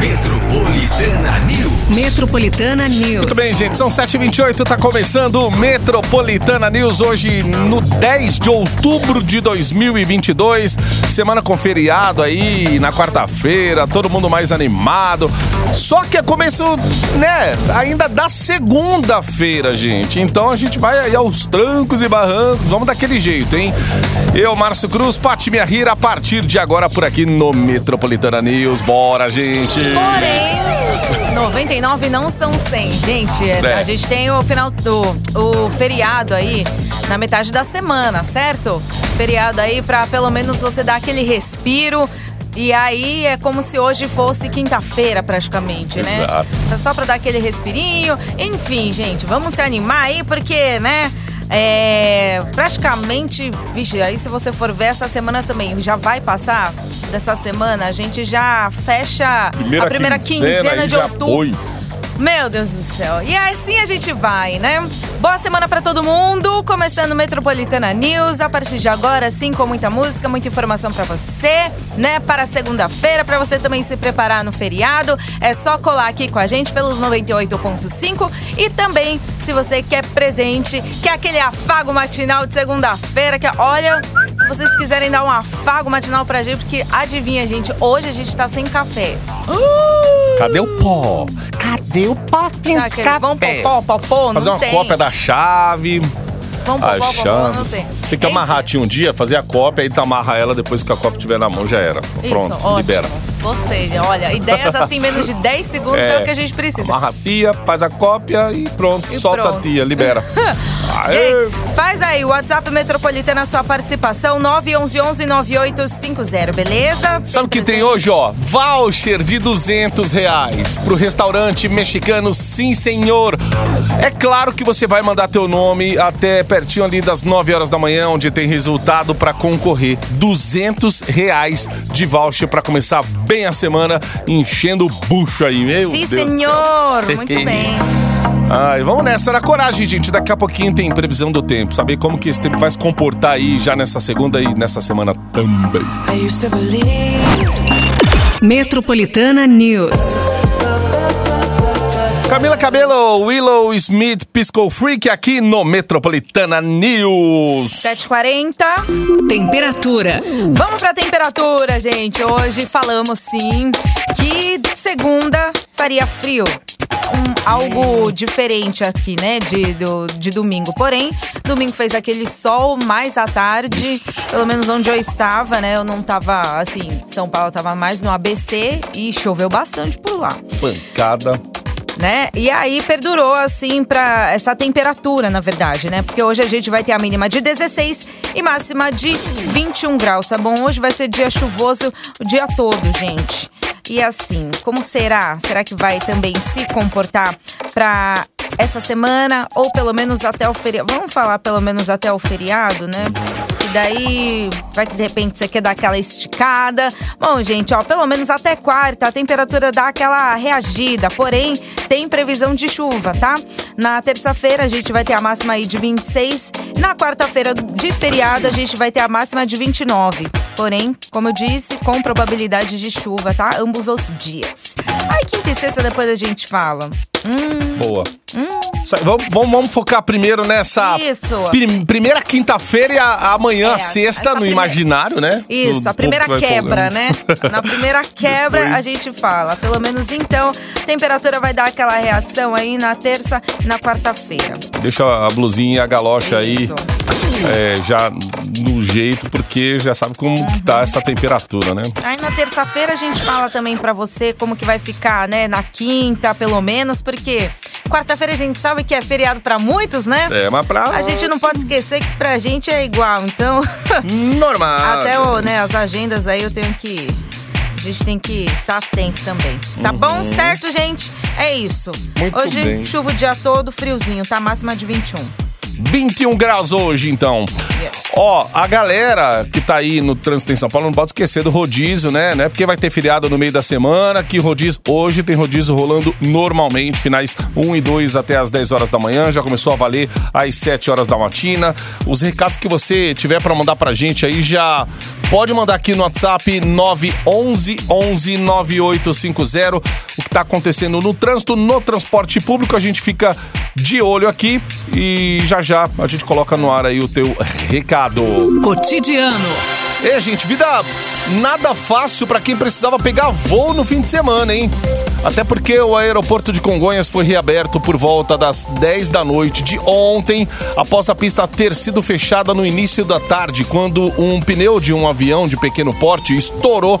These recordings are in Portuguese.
Metropolitana News. Metropolitana News. Muito bem, gente, são 7h28, tá começando o Metropolitana News hoje no 10 de outubro de 2022. Semana com feriado aí, na quarta-feira, todo mundo mais animado. Só que é começo, né, ainda da segunda-feira, gente. Então a gente vai aí aos trancos e barrancos, vamos daquele jeito, hein? Eu, Márcio Cruz, Pati Minha Rira, a partir de agora por aqui no Metropolitana News. Bora, gente! Porém, 99 não são 100. Gente, É. a gente tem o final do o feriado aí na metade da semana, certo? Feriado aí pra pelo menos você dar aquele respiro. E aí é como se hoje fosse quinta-feira praticamente, né? Exato. É Só pra dar aquele respirinho. Enfim, gente, vamos se animar aí porque, né? É, praticamente, vixe, aí se você for ver essa semana também, já vai passar dessa semana, a gente já fecha a primeira quinzena, aí de outubro. Meu Deus do céu. E assim a gente vai, né? Boa semana pra todo mundo. Começando Metropolitana News. A partir de agora, sim, com muita música, muita informação pra você, né? Para segunda-feira, pra você também se preparar no feriado. É só colar aqui com a gente pelos 98.5 e também, se você quer presente, quer aquele afago matinal de segunda-feira, que olha, se vocês quiserem dar um afago matinal pra gente, porque adivinha, gente, hoje a gente tá sem café. Cadê o pó? Cadê o pó? Sabe aquele vão popó, popó, não Fazer uma tem. cópia da chave. Vamos As popó, popó, não tem. Tem que amarrar a tia um dia, fazer a cópia, aí desamarra ela depois que a cópia estiver na mão, já era. Pronto, Isso, ótimo. Gostei. Olha, ideias assim, menos de 10 segundos é, o que a gente precisa. Amarra a pia, faz a cópia e pronto, E solta pronto. a tia, libera. Gente, faz aí WhatsApp Metropolitana, sua participação, 911-9850, beleza? Sabe o que tem hoje, ó? Voucher de 200 reais pro restaurante mexicano Sim Senhor. É claro que você vai mandar teu nome até pertinho ali das 9 horas da manhã, onde tem resultado pra concorrer. 200 reais de voucher pra começar bem a semana, enchendo o bucho aí, meu Sim, Deus do céu. senhor. Muito bem. Ai, vamos nessa, na coragem, gente. Daqui a pouquinho tem previsão do tempo. Saber como que esse tempo vai se comportar aí já nessa segunda e nessa semana também. Metropolitana News. Camila Cabelo, Willow Smith, Pisco Freak aqui no Metropolitana News. 7h40. Temperatura. Vamos pra temperatura, gente. Hoje falamos sim que segunda faria frio. Um- algo diferente aqui, né? De, do- de domingo. Porém, domingo fez aquele sol mais à tarde, pelo menos onde eu estava, né? Eu não tava assim, São Paulo tava mais no ABC e choveu bastante por lá Pancada. Né? E aí perdurou assim pra essa temperatura, na verdade, né? Porque hoje a gente vai ter a mínima de 16 e máxima de 21 graus, tá bom? Hoje vai ser dia chuvoso o dia todo, gente. E assim, como será? Será que vai também se comportar pra essa semana ou pelo menos até o feriado? Vamos falar pelo menos até o feriado, né? E daí vai que de repente você quer dar aquela esticada. Bom, gente, ó, pelo menos até quarta a temperatura dá aquela reagida, porém tem previsão de chuva, tá? Na terça-feira a gente vai ter a máxima aí de 26, na quarta-feira de feriado a gente vai ter a máxima de 29. Porém, como eu disse, com probabilidade de chuva, tá? Ambos os dias. Aí quinta e sexta depois a gente fala. Hum, Boa. Aí, Vamos, vamos- vamos focar primeiro nessa prim- primeira quinta-feira e a, amanhã, É, a sexta, essa no primeira- imaginário, né? Isso, do a primeira quebra, folgando. né? Na primeira quebra Depois- a gente fala. Pelo menos então, a temperatura vai dar aquela reação aí na terça e na quarta-feira. Deixa a blusinha e a galocha aí Isso. É, já no jeito, porque já sabe como que tá essa temperatura, né? Aí na terça-feira a gente fala também pra você como que vai ficar, né? Na quinta, pelo menos, porque quarta-feira a gente sabe que é feriado pra muitos, né? É, mas pra... A gente não pode esquecer que pra gente é igual, então Normal. até o, né, as agendas aí eu tenho que a gente tem que estar atento também. Tá bom? Certo, gente? É isso. Muito Hoje bem. chuva o dia todo, friozinho, tá? Máxima de 21. 21 graus hoje, então. Ó, a galera que tá aí no trânsito em São Paulo não pode esquecer do rodízio, né? Não é porque vai ter feriado no meio da semana que rodízio. Hoje tem rodízio rolando normalmente, finais 1 e 2 até as 10 horas da manhã. Já começou a valer às 7 horas da matina. Os recados que você tiver para mandar pra gente aí já pode mandar aqui no WhatsApp 911 11 9850 o que tá acontecendo no trânsito, no transporte público. A gente fica de olho aqui e já já a gente coloca no ar aí o teu recado. Cotidiano. É, gente, vida nada fácil pra quem precisava pegar voo no fim de semana, hein? Até porque o aeroporto de Congonhas foi reaberto por volta das 10 da noite de ontem, após a pista ter sido fechada no início da tarde, quando um pneu de um avião de pequeno porte estourou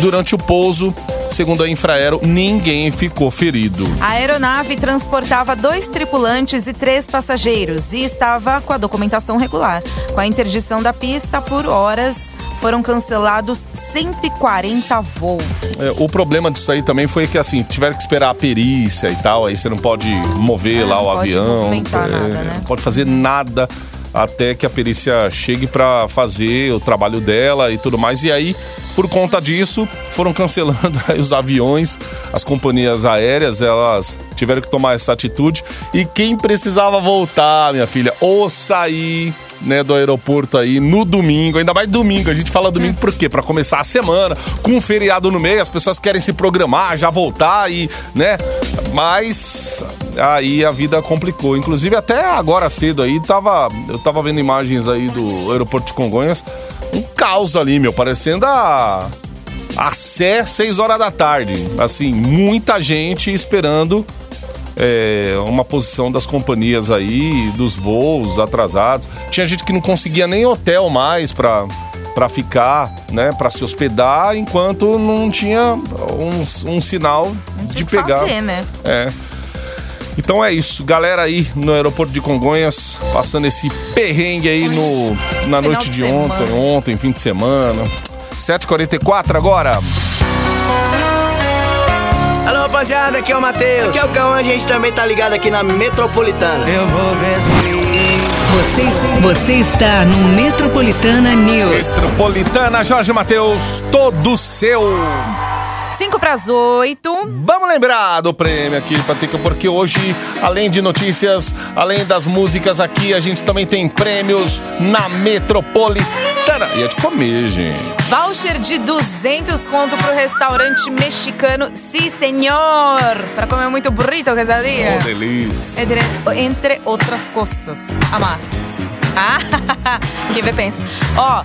durante o pouso. Segundo a Infraero, ninguém ficou ferido. A aeronave transportava dois tripulantes e três passageiros e estava com a documentação regular. Com a interdição da pista por horas, foram cancelados 140 voos. É, o problema disso aí também foi que, assim, tiveram que esperar a perícia e tal, aí você não pode mover É, lá o avião. é, nada, né? Não pode fazer nada até que a perícia chegue pra fazer o trabalho dela e tudo mais. E aí, por conta disso, foram cancelando os aviões, as companhias aéreas, elas tiveram que tomar essa atitude. E quem precisava voltar, minha filha, ou sair né, do aeroporto aí no domingo, ainda mais domingo. A gente fala domingo por quê? Pra começar a semana, com um feriado no meio, as pessoas querem se programar, já voltar e, né? Mas aí a vida complicou. Inclusive até agora cedo aí tava, eu tava vendo imagens aí do aeroporto de Congonhas, um caos ali, meu, parecendo a a Sé 6 horas da tarde. Assim, muita gente esperando é, uma posição das companhias aí, dos voos atrasados. Tinha gente que não conseguia nem hotel mais pra, pra ficar, né, pra se hospedar, enquanto não tinha um, um sinal de Tem que pegar. fazer, né? É. Então é isso, galera aí no aeroporto de Congonhas, passando esse perrengue aí no, na Final noite de de ontem, ontem, fim de semana. 7h44 agora. Rapaziada, aqui é o Matheus. Aqui é o Cauã, a gente também tá ligado aqui na Metropolitana. Eu vou resumir. Você, você está no Metropolitana News. Metropolitana, Jorge Matheus, todo seu. 5 para as 8. Vamos lembrar do prêmio aqui, Patrick, porque hoje, além de notícias, além das músicas aqui, a gente também tem prêmios na Metropolitana. E é de comer, gente. Voucher de 200 conto pro restaurante mexicano Si Senhor. Para comer muito burrito, quesadilla. Oh, delícia. Entre, entre outras coisas. A mais. Ah, que vê pensa. Ó,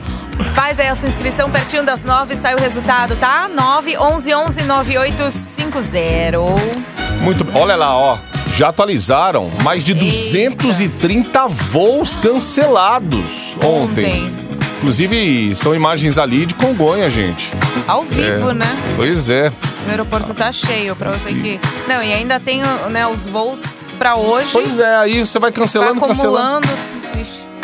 faz aí a sua inscrição pertinho das 9, sai o resultado, tá? 9 11 11 9850. Muito bem. Olha lá, ó. Já atualizaram mais de 230 voos cancelados ontem. Ontem. Inclusive, são imagens ali de Congonha, gente. Ao vivo, É. né? Pois é. O aeroporto tá cheio pra você que. Não, e ainda tem né, os voos pra hoje. Pois é, aí você vai vai cancelando, cancelando. acumulando. Ixi.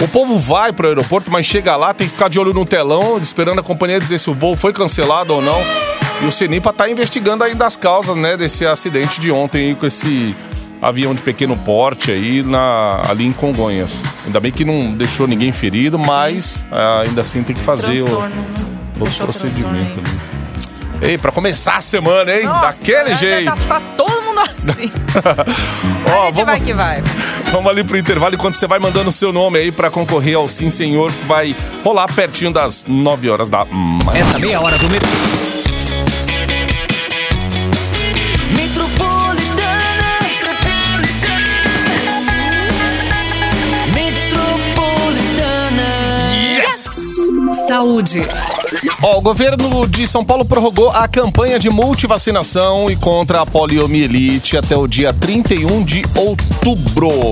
O povo vai pro aeroporto, mas chega lá, tem que ficar de olho no telão, esperando a companhia dizer se o voo foi cancelado ou não. E o Cenipa tá investigando ainda as causas, né, desse acidente de ontem com esse avião de pequeno porte aí na, ali em Congonhas. Ainda bem que não deixou ninguém ferido, mas ah, ainda assim tem que fazer o, Transtorno. o Ei, pra começar a semana, hein? Nossa, Daquele né, jeito. Tá, tá todo mundo assim. Ó, a gente vai que vai. Vamos ali pro intervalo enquanto você vai mandando o seu nome aí pra concorrer ao Sim Senhor, que vai rolar pertinho das 9 horas da manhã. Essa meia hora do metrô. Saúde. O governo de São Paulo prorrogou a campanha de multivacinação e contra a poliomielite até o dia 31 de outubro.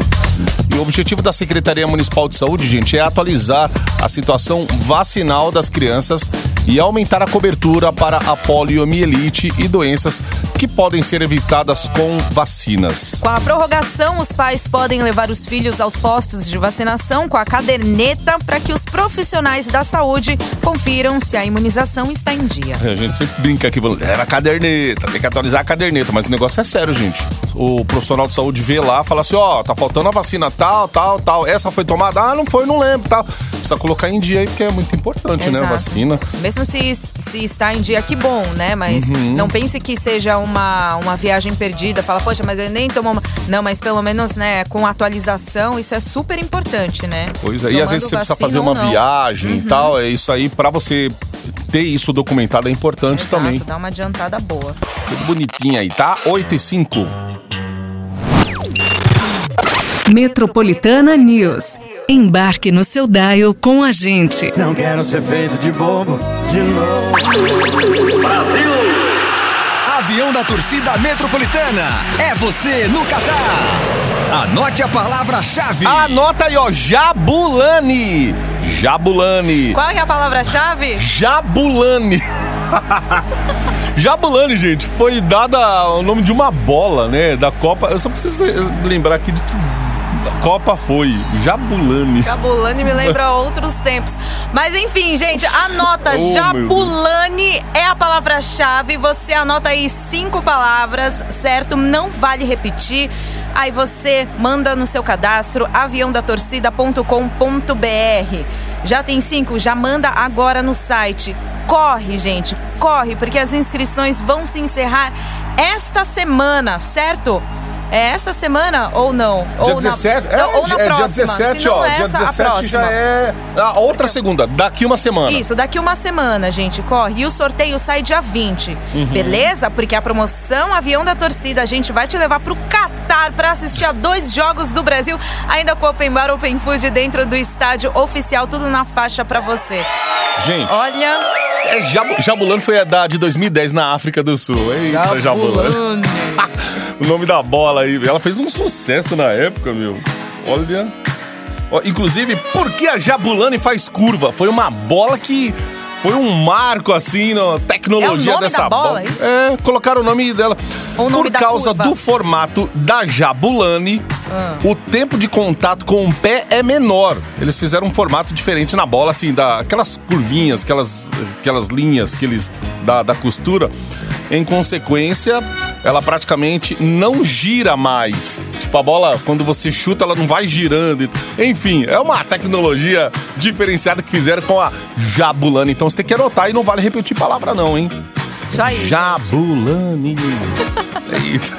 E o objetivo da Secretaria Municipal de Saúde, gente, é atualizar a situação vacinal das crianças e aumentar a cobertura para a poliomielite e doenças que podem ser evitadas com vacinas. Com a prorrogação, os pais podem levar os filhos aos postos de vacinação com a caderneta para que os profissionais da saúde confiram se a imunização está em dia. A gente sempre brinca aqui, falando, era a caderneta, tem que atualizar a caderneta, mas o negócio é sério, gente. O profissional de saúde vê lá, fala assim, ó, tá faltando a vacina tal, tal, tal. Essa foi tomada? Ah, não foi, não lembro, tal. Precisa colocar em dia aí, porque é muito importante, né, a Exato. vacina. Mesmo se, se está em dia, que bom, né? Mas Uhum. não pense que seja uma, uma viagem perdida. Fala, poxa, mas ele nem tomou. uma-" Não, mas pelo menos, né, com atualização, isso é super importante, né? Pois é, e às vezes você precisa fazer uma não. Uhum. viagem e tal, é isso aí, pra você ter isso documentado é importante Exato, também. dá uma adiantada boa. Tudo bonitinho aí, tá? 8 e 5. Metropolitana News. Embarque no seu dial com a gente. Não quero ser feito de bobo de novo. Avião da torcida metropolitana. É você no Catar. Anote a palavra-chave. Anota aí, ó, Jabulani. Jabulani. Qual é a palavra-chave? Jabulani. Jabulani, gente, foi dada o nome de uma bola, né, da Copa. Eu só preciso lembrar aqui de que Copa foi. Jabulani. Jabulani me lembra outros tempos. Mas enfim, gente, anota. Oh, Jabulani é a palavra-chave. Você anota aí cinco palavras, certo? Não vale repetir. Aí você manda no seu cadastro aviãodatorcida.com.br. Já tem cinco? Já manda agora no site. Corre, gente, corre, porque as inscrições vão se encerrar esta semana, certo? É essa semana ou não? Dia ou 17, na, não, ou na é, próxima. dia 17, Se não ó. Dia essa, a 17 próxima. já é a outra segunda, daqui uma semana. Isso, daqui uma semana, gente, corre. E o sorteio sai dia 20, Uhum. beleza? Porque a promoção Avião da Torcida, a gente vai te levar pro Catar pra assistir a dois jogos do Brasil, ainda com Open Bar, Open Food dentro do estádio oficial, tudo na faixa pra você. Gente, Olha, é Jabu, Jabulani foi a da de 2010 na África do Sul. Eita, Jabulani. o nome da bola aí. Ela fez um sucesso na época, meu. Olha. Inclusive, por que a Jabulani faz curva? Foi uma bola que. Foi um marco, assim, na tecnologia É dessa da bola, isso? É, colocaram o nome dela. O nome Por causa curva? do formato da Jabulani, Ah. o tempo de contato com o pé é menor. Eles fizeram um formato diferente na bola, assim, da, aquelas curvinhas, aquelas, aquelas linhas que eles, da, da costura. Em consequência, ela praticamente não gira mais. Tipo, a bola, quando você chuta, ela não vai girando. Enfim, é uma tecnologia diferenciada que fizeram com a Jabulani. Então você tem que anotar e não vale repetir palavra, não, hein? isso aí. Jabulani. Eita.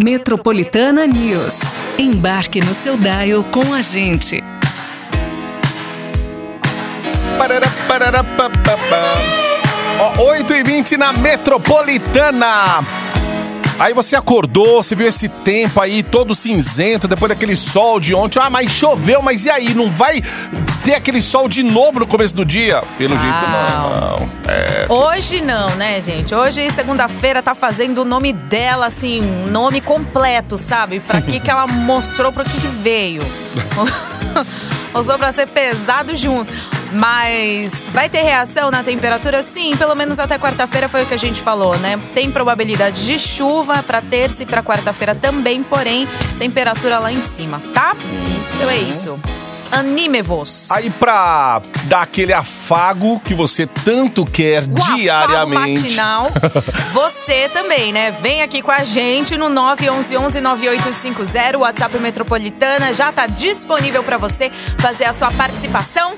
Metropolitana News. Embarque no seu dial com a gente. Ó, 8 e 20 na Metropolitana. Aí você acordou, você viu esse tempo aí todo cinzento, depois daquele sol de ontem. Ah, mas choveu, mas e aí? Não vai ter aquele sol de novo no começo do dia? Pelo jeito não. É, Hoje não, né, gente? Hoje, segunda-feira, tá fazendo o nome dela, assim, um nome completo, sabe? Pra que que ela mostrou, pra que que veio. Usou pra ser pesado junto. Mas vai ter reação na temperatura? Sim, pelo menos até quarta-feira foi o que a gente falou, né? Tem probabilidade de chuva pra terça e pra quarta-feira também, porém, temperatura lá em cima, tá? Então é isso. Anime-vos. Aí pra dar aquele afago que você tanto quer O diariamente. matinal. Você também, né? Vem aqui com a gente no 911-9850, WhatsApp Metropolitana. Já tá disponível pra você fazer a sua participação.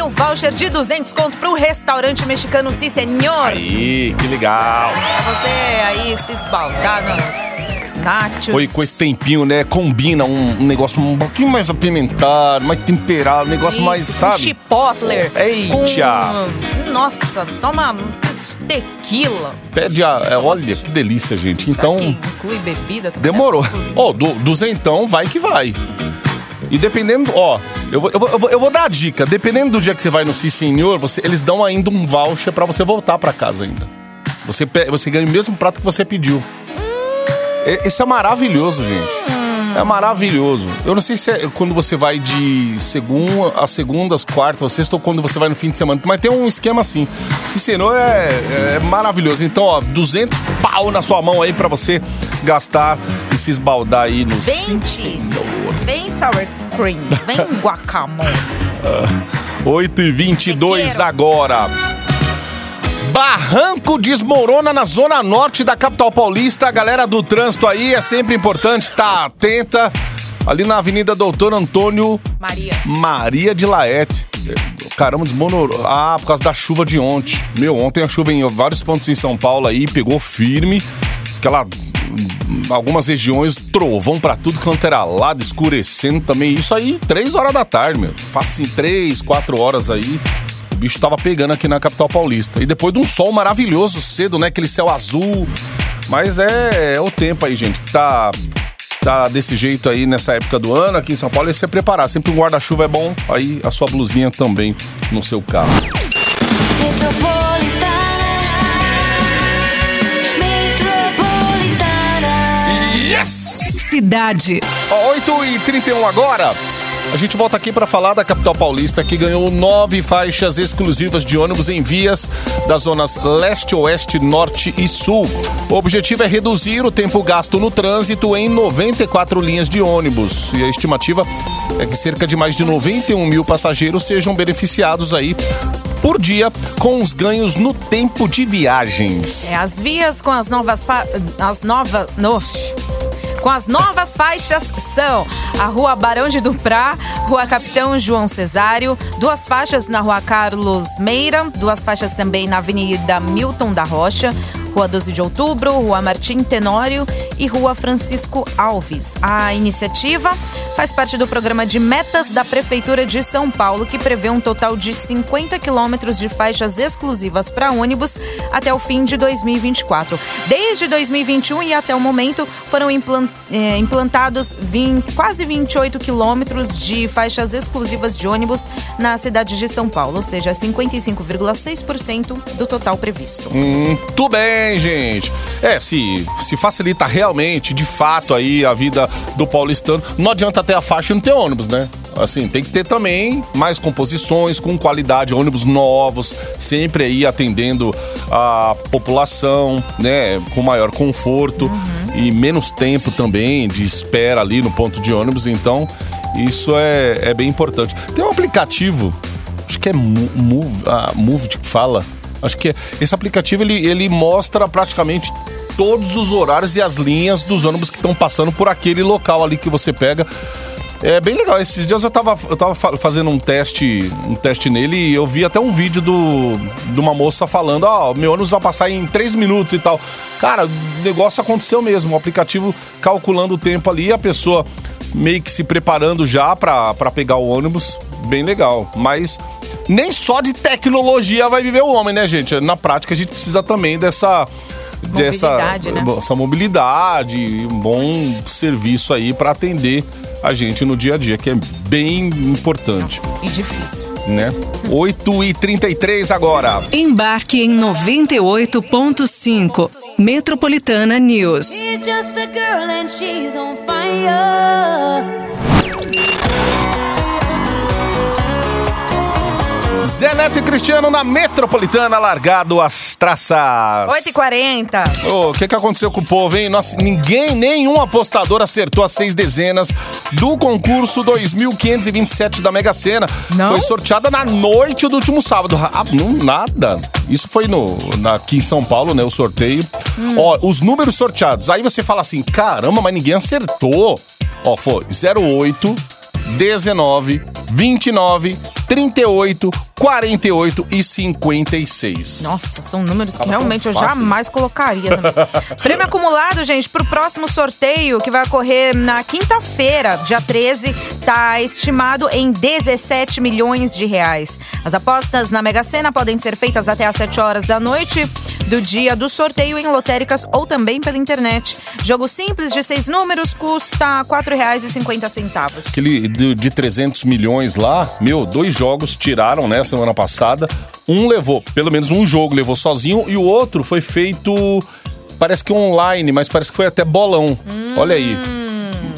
Tem o voucher de 200 conto pro restaurante mexicano Si Senhor. Aí, que legal. Pra você aí se esbaldar nos nachos. Oi, com esse tempinho, né? Combina um, um negócio um pouquinho mais apimentado, mais temperado, um negócio Isso, mais, sabe? chipotler. Eita. Com... Nossa, toma tequila. Pede a. é, olha, que delícia, gente. Então, inclui bebida também? demorou. Ó, do, duzentão, vai que vai. E dependendo, ó, eu vou, eu, vou, eu, vou, dar a dica. Dependendo do dia que você vai no Si Senhor, você, eles dão ainda um voucher pra você voltar pra casa ainda. Você, você ganha o mesmo prato que você pediu. E- Isso é maravilhoso, gente. É maravilhoso. Eu não sei se é quando você vai de segunda a segundas, quartas, ou sexta, ou quando você vai no fim de semana. Mas tem um esquema assim. Cicerone é, é maravilhoso. Então, ó, 200 pau na sua mão aí pra você gastar e se esbaldar aí no Sim Senhor. Sour cream, vem guacamole. 8 e 22 Te quero. agora. Barranco desmorona na zona norte da capital paulista. A galera do trânsito aí é sempre importante estar atenta. Ali na Avenida Doutor Antônio Maria. Maria de Laete. Caramba, desmonorou. Ah, por causa da chuva de ontem. Meu, ontem a chuva em vários pontos em São Paulo aí pegou firme. Aquela. Algumas regiões, trovão pra tudo quanto era lado, escurecendo também. Isso aí, três horas da tarde, meu. Faz assim, três, quatro horas aí. O bicho tava pegando aqui na capital paulista. E depois de um sol maravilhoso cedo, né? Aquele céu azul. Mas é, é o tempo aí, gente, que tá tá desse jeito aí nessa época do ano aqui em São Paulo é se preparar. Sempre um guarda-chuva é bom, aí a sua blusinha também no seu carro. Ó, 8 e 31 agora. A gente volta aqui para falar da capital paulista que ganhou nove faixas exclusivas de ônibus em vias das zonas leste, oeste, norte e sul. O objetivo é reduzir o tempo gasto no trânsito em 94 linhas de ônibus. E a estimativa é que cerca de mais de 91 mil passageiros sejam beneficiados aí por dia com os ganhos no tempo de viagens. É, as vias com as novas. fa- As novas. Nossa. Com as novas faixas são a Rua Barão de Duprá, Rua Capitão João Cesário, duas faixas na Rua Carlos Meira, duas faixas também na Avenida Milton da Rocha, Rua 12 de Outubro, Rua Martim Tenório e Rua Francisco Alves. A iniciativa faz parte do programa de metas da Prefeitura de São Paulo, que prevê um total de 50 quilômetros de faixas exclusivas para ônibus até o fim de 2024. Desde 2021 e até o momento foram eh, implantados 20 quase 28 quilômetros de faixas exclusivas de ônibus na cidade de São Paulo, ou seja, 55,6% do total previsto. Muito bem, gente. É, se, se facilita realmente, de fato, aí a vida do paulistano. Não adianta ter a faixa e não ter ônibus, né? Assim, tem que ter também mais composições com qualidade, ônibus novos, sempre aí atendendo a população, né? Com maior conforto e menos tempo também de espera ali no ponto de ônibus. Então, isso é, é bem importante. Tem um aplicativo, acho que é Mo- Move, ah, Move que fala. Acho que esse aplicativo ele, ele mostra praticamente todos os horários e as linhas dos ônibus que estão passando por aquele local ali que você pega. É bem legal. Esses dias eu tava, eu tava fa- fazendo um teste, um teste nele e eu vi até um vídeo do, de uma moça falando: Ó, meu ônibus vai passar em 3 minutos e tal. Cara, o negócio aconteceu mesmo. O aplicativo calculando o tempo ali, a pessoa meio que se preparando já pra pegar o ônibus. Bem legal. Mas nem só de tecnologia vai viver o homem, né, gente? Na prática, a gente precisa também dessa. Dessa, Mobilidade, né? essa mobilidade e um bom serviço aí pra atender a gente no dia a dia, que é bem importante, E difícil. né? 8 e 33 agora. Embarque em 98.5. Metropolitana News. She's just a girl and she's on fire. Zé Neto e Cristiano na Metropolitana, largado as traças. 8h40. Ô, O que, que aconteceu com o povo, hein? Nossa, ninguém, nenhum apostador acertou as seis dezenas do concurso 2527 da Mega Sena. Não? Foi sorteada na noite do último sábado. Ah, não, nada. Isso foi no, na- aqui em São Paulo, né? O sorteio. Hum. Ó, os números sorteados. Aí você fala assim: caramba, mas ninguém acertou. Ó, foi 08, 19, 29, 38, 48 e 56. Nossa, são números que Tava realmente eu jamais colocaria. Também. Prêmio acumulado, gente, pro próximo sorteio que vai ocorrer na quinta-feira, dia 13, tá estimado em 17 milhões de reais. As apostas na Mega Sena podem ser feitas até às 7 horas da noite do dia do sorteio em lotéricas ou também pela internet. Jogo simples de seis números custa R$ 4,50. Aquele de, de 300 milhões lá, meu, dois jogos tiraram, né, semana passada. Um levou, pelo menos um jogo levou sozinho e o outro foi feito, parece que online, mas parece que foi até bolão. Olha aí.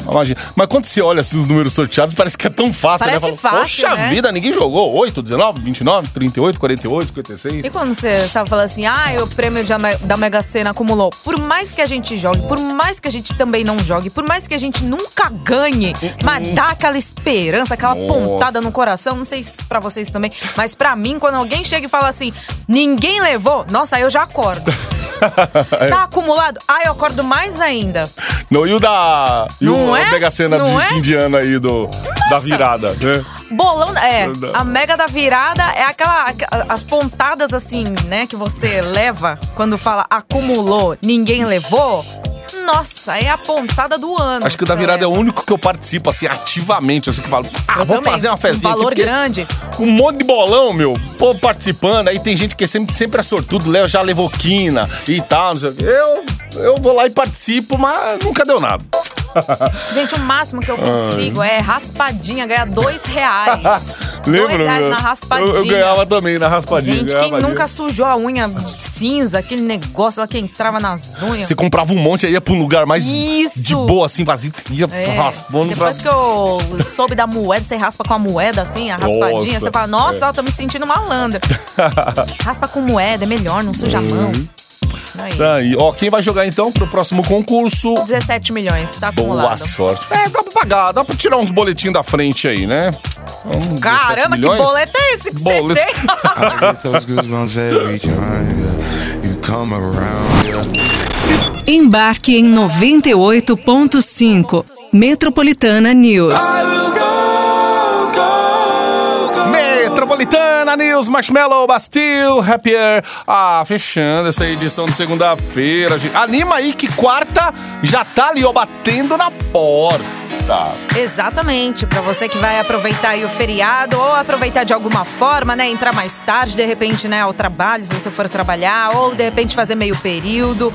Imagina. Mas quando você olha assim, os números sorteados, parece que é tão fácil, Parece né? Fala, fácil, Poxa né? vida, ninguém jogou. 8, 19, 29, 38, 48, 56. E quando você sabe falar assim, ah, o prêmio da Mega Sena acumulou. Por mais que a gente jogue, por mais que a gente também não jogue, por mais que a gente nunca ganhe, mas dá aquela esperança, aquela Nossa. pontada no coração, não sei se pra vocês também, mas pra mim, quando alguém chega e fala assim, ninguém levou, nossa, aí eu já acordo. Tá acumulado? Ah, eu acordo mais ainda. Não, e o da. E Não o é? Mega Sena Não de é? fim de ano aí do, da virada, né? Bolão, é, a mega da virada é aquela, as pontadas assim, né, que você leva quando fala acumulou, ninguém levou. Nossa, é a pontada do ano. Acho que o da virada é o leva. único que eu participo, assim, ativamente. Assim, que falo, ah, Eu vou também. fazer uma festinha Um aqui, valor porque grande. Um monte de bolão, meu. Pô, participando. Aí tem gente que sempre, sempre é sortudo, Léo já levou quina e tal, não sei o quê. Eu, eu vou lá e participo, mas nunca deu nada. Gente, o máximo que eu consigo é raspadinha, ganhar dois reais. dois reais na raspadinha. Eu, eu ganhava também na raspadinha. Gente, quem nunca sujou a unha cinza, aquele negócio lá que entrava nas unhas. Você comprava um monte, aí ia pra um lugar mais Isso. de boa, assim, vazio. Ia É, raspando pra... Depois que eu soube da moeda, você raspa com a moeda assim, a raspadinha, Nossa, você fala, nossa, é. eu tô me sentindo malandra. Raspa com moeda, é melhor, não suja a mão. Aí. Tá aí. Ó, quem vai jogar então pro próximo concurso? 17 milhões, tá Boa acumulado. sorte. É, dá pra pagar, dá pra tirar uns boletinhos da frente aí, né? Uns 17 Caramba, que boleto é esse que Boleto. você tem? Embarque em 98.5. Metropolitana News. Metropolitana News, Marshmallow, Bastille, Happier. Ah, fechando essa edição de segunda-feira. Anima aí que quarta já tá ali, ó, batendo na porta. Exatamente, pra você que vai aproveitar o feriado ou aproveitar de alguma forma, né, entrar mais tarde, de repente, né, ao trabalho, se você for trabalhar, ou de repente fazer meio período.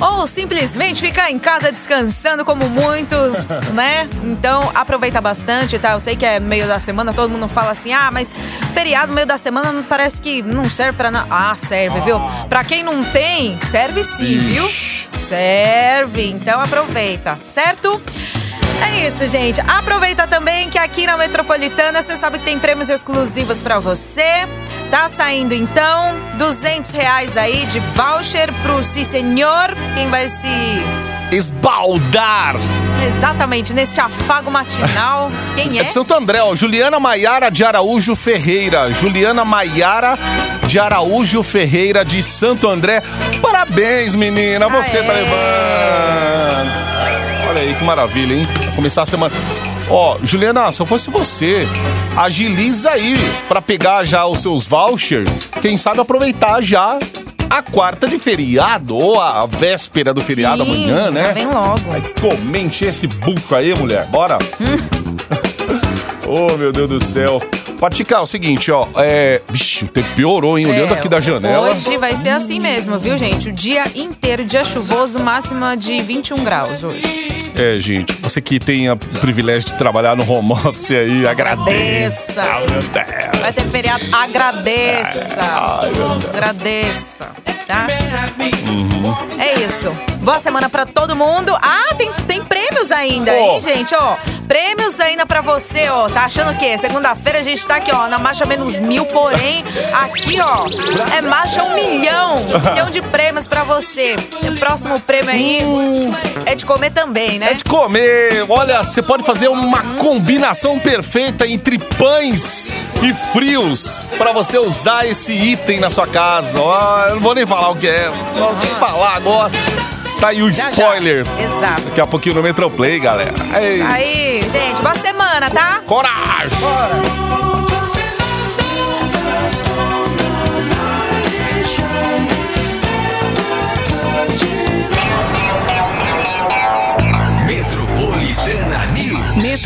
Ou simplesmente ficar em casa descansando como muitos, né? Então aproveita bastante, tá? Eu sei que é meio da semana, todo mundo fala assim: "Ah, mas feriado meio da semana parece que não serve pra nada". Ah, serve, viu? Pra quem não tem, serve sim, viu? Serve. Então aproveita, certo? É isso, gente. Aproveita também que aqui na Metropolitana você sabe que tem prêmios exclusivos pra você. Tá saindo então 200 reais aí de voucher pro Si Senhor. Quem vai se Esbaldar. exatamente neste afago matinal? Quem É é? de Santo André, ó. Juliana Maiara de Araújo Ferreira. Juliana Maiara de Araújo Ferreira de Santo André. Parabéns, menina. Você Aê. tá levando. Olha aí que maravilha, hein? Começar a semana. Ó, Juliana, se eu fosse você, agiliza aí pra pegar já os seus vouchers. Quem sabe aproveitar já a quarta de feriado ou a véspera do feriado Sim, amanhã, né? vem logo. Vai comer, encher esse bucho aí, mulher. Bora. oh, meu Deus do céu. Patica, é o seguinte, ó. É... Vixe, o tempo piorou, hein? Olhando É, aqui da janela. Hoje vai ser assim mesmo, viu, gente? O dia inteiro, dia chuvoso, máxima de 21 graus hoje. É, gente, você que tem o privilégio de trabalhar no home office aí, agradeça. Agradeça. Meu Deus. Vai ter feriado, agradeça. Ai. Agradeça, tá? Uhum. É isso. Boa semana pra todo mundo. Ah, tem, tem prêmios ainda, Ó. hein, gente? Ó, prêmios ainda pra você, ó. Tá achando o quê? Segunda-feira a gente tá aqui, ó, na marcha menos mil, porém, aqui, ó, é marcha um milhão. Um milhão de prêmios pra você. O próximo prêmio aí é de comer também, né? É de comer. Olha, você pode fazer uma combinação perfeita entre pães e frios para você usar esse item na sua casa. Ó, eu não vou nem falar o que é. Só vou falar agora. Tá aí o Já, já. spoiler. Exato. Daqui a pouquinho no Metroplay, galera. Ei, Aí, gente, boa semana, tá? coragem! Metropolitana